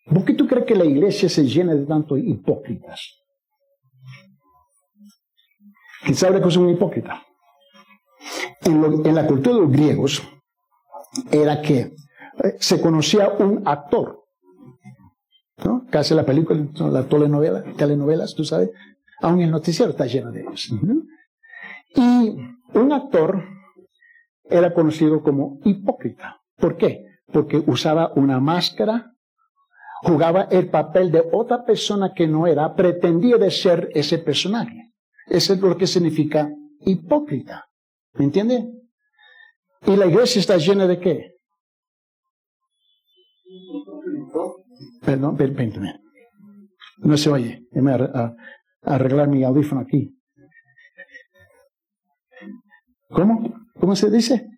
¿Por qué tú crees que la iglesia se llena de tantos hipócritas? ¿Quién sabe que es un hipócrita? En, la cultura de los griegos era que eh, se conocía un actor, ¿no? Que la película, la telenovela, telenovelas, tú sabes, Aún el noticiero está lleno de ellos. Y un actor era conocido como hipócrita. ¿Por qué? Porque usaba una máscara, jugaba el papel de otra persona que no era, pretendía de ser ese personaje. Eso es lo que significa hipócrita. ¿Me entiende? ¿Y la iglesia está llena de qué? Perdón, permíteme. No se oye. Déjame arreglar mi audífono aquí. ¿Cómo? ¿Cómo se dice?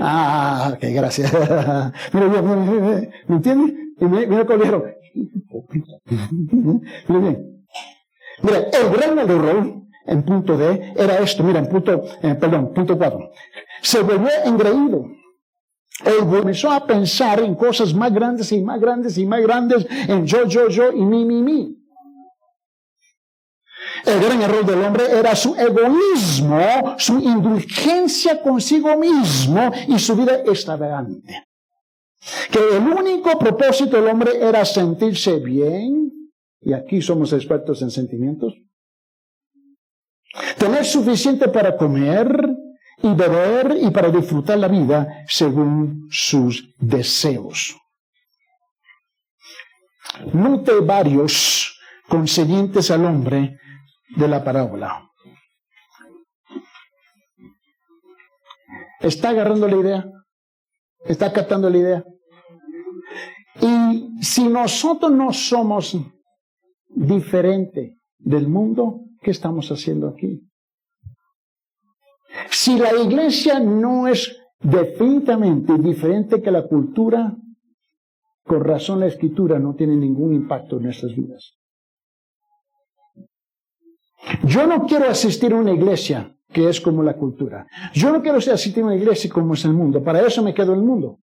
Ah, ok, gracias. mira, mira, mira, ¿me entiendes? Mira, mira el Mira bien. Mira, el gran error en punto D era esto, mira, en punto, eh, perdón, punto 4. Se volvió engreído. Él comenzó a pensar en cosas más grandes y más grandes y más grandes, en yo, yo, yo y mi, mi, mi. El gran error del hombre era su egoísmo, su indulgencia consigo mismo y su vida extravagante. Que el único propósito del hombre era sentirse bien, y aquí somos expertos en sentimientos, tener suficiente para comer y beber y para disfrutar la vida según sus deseos. Note varios consiguientes al hombre de la parábola. ¿Está agarrando la idea? ¿Está captando la idea? Y si nosotros no somos diferentes del mundo, ¿qué estamos haciendo aquí? Si la iglesia no es definitivamente diferente que la cultura, con razón la escritura no tiene ningún impacto en nuestras vidas. Yo no quiero asistir a una iglesia que es como la cultura. Yo no quiero asistir a una iglesia como es el mundo. Para eso me quedo en el mundo.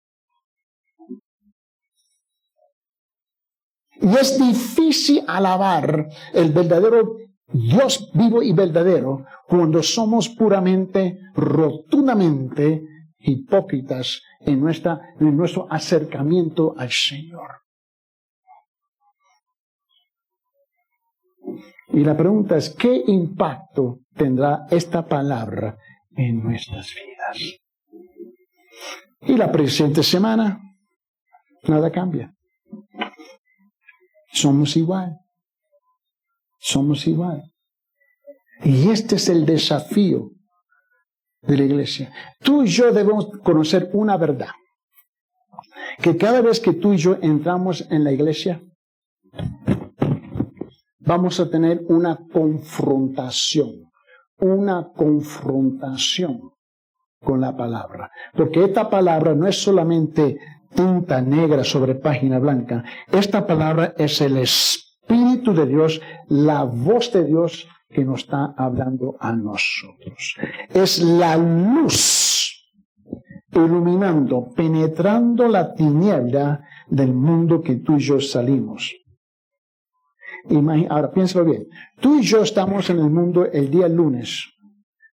Y es difícil alabar el verdadero Dios vivo y verdadero cuando somos puramente, rotundamente hipócritas en, nuestra, en nuestro acercamiento al Señor. Y la pregunta es, ¿qué impacto tendrá esta palabra en nuestras vidas? Y la presente semana, nada cambia. Somos igual. Somos igual. Y este es el desafío de la iglesia. Tú y yo debemos conocer una verdad. Que cada vez que tú y yo entramos en la iglesia, vamos a tener una confrontación, una confrontación con la palabra. Porque esta palabra no es solamente tinta negra sobre página blanca, esta palabra es el Espíritu de Dios, la voz de Dios que nos está hablando a nosotros. Es la luz iluminando, penetrando la tiniebla del mundo que tú y yo salimos ahora piénsalo bien. Tú y yo estamos en el mundo el día lunes,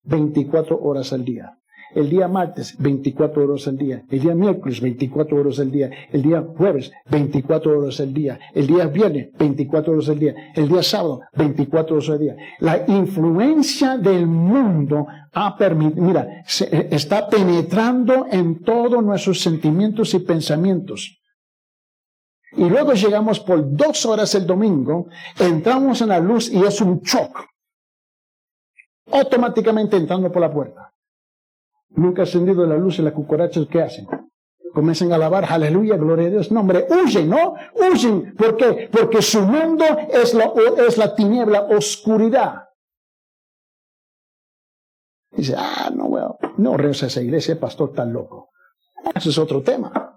24 horas al día. El día martes, 24 horas al día. El día miércoles, 24 horas al día. El día jueves, 24 horas al día. El día viernes, 24 horas al día. El día sábado, 24 horas al día. La influencia del mundo ha permitido, mira, está penetrando en todos nuestros sentimientos y pensamientos. Y luego llegamos por dos horas el domingo, entramos en la luz y es un shock. Automáticamente entrando por la puerta. Nunca encendido la luz y las cucarachas, ¿qué hacen? Comienzan a alabar, aleluya, gloria a Dios. No, hombre, huyen, ¿no? Huyen. ¿Por qué? Porque su mundo es la, es la tiniebla, oscuridad. Dice, ah, no, no reza esa iglesia, pastor tan loco. Ese es otro tema.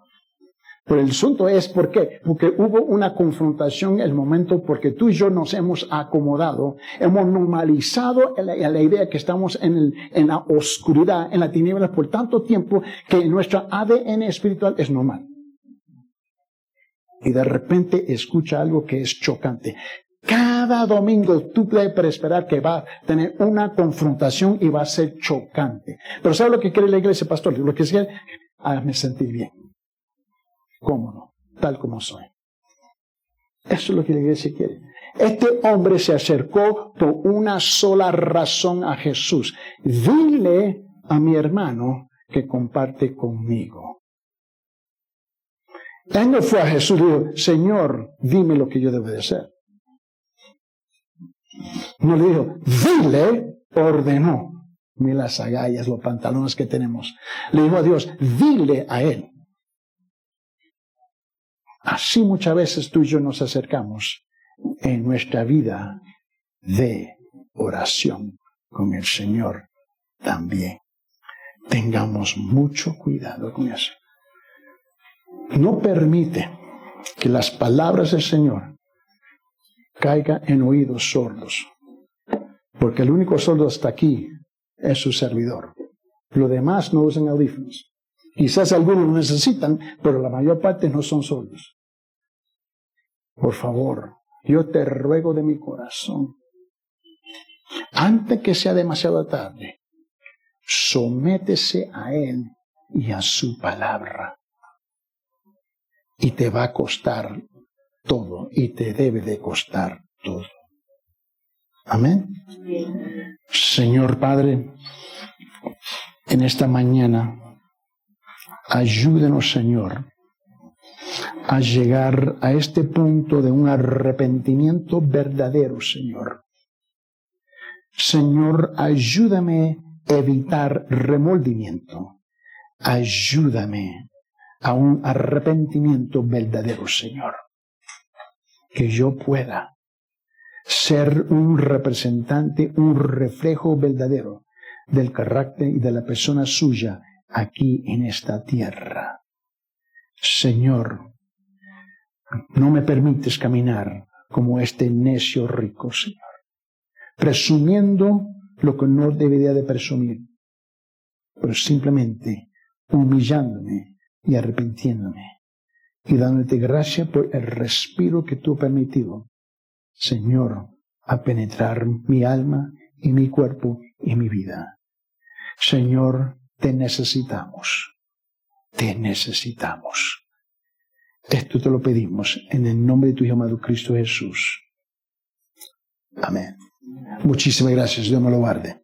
Pero el asunto es por qué. Porque hubo una confrontación en el momento porque tú y yo nos hemos acomodado, hemos normalizado la, la idea que estamos en, en, la oscuridad, en la tiniebla por tanto tiempo que nuestro ADN espiritual es normal. Y de repente escucha algo que es chocante. Cada domingo tú puedes esperar que va a tener una confrontación y va a ser chocante. Pero ¿sabe lo que quiere la iglesia, pastor? Lo que quiere, hágame sentir bien cómodo, tal como soy. Eso es lo que la iglesia quiere. Este hombre se acercó por una sola razón a Jesús. Dile a mi hermano que comparte conmigo. Él no fue a Jesús y dijo, Señor, dime lo que yo debo de hacer. No le dijo, dile, ordenó. Mira las agallas, los pantalones que tenemos. Le dijo a Dios, dile a Él. Así muchas veces tú y yo nos acercamos en nuestra vida de oración con el Señor también. Tengamos mucho cuidado con eso. No permite que las palabras del Señor caigan en oídos sordos, porque el único sordo hasta aquí es su servidor. Lo demás no usan audífonos. Quizás algunos lo necesitan, pero la mayor parte no son sordos. Por favor, yo te ruego de mi corazón, antes que sea demasiado tarde, sométese a Él y a su palabra. Y te va a costar todo, y te debe de costar todo. Amén. Señor Padre, en esta mañana, ayúdenos, Señor, a llegar a este punto de un arrepentimiento verdadero, Señor. Señor, ayúdame a evitar remoldimiento. Ayúdame a un arrepentimiento verdadero, Señor. Que yo pueda ser un representante, un reflejo verdadero del carácter y de la persona suya aquí en esta tierra. Señor, no me permites caminar como este necio rico, Señor, presumiendo lo que no debería de presumir, pero simplemente humillándome y arrepintiéndome y dándote gracias por el respiro que tú has permitido, Señor, a penetrar mi alma y mi cuerpo y mi vida. Señor, te necesitamos te necesitamos. Esto te lo pedimos en el nombre de tu Hijo amado Cristo Jesús. Amén. Muchísimas gracias. Dios me lo guarde.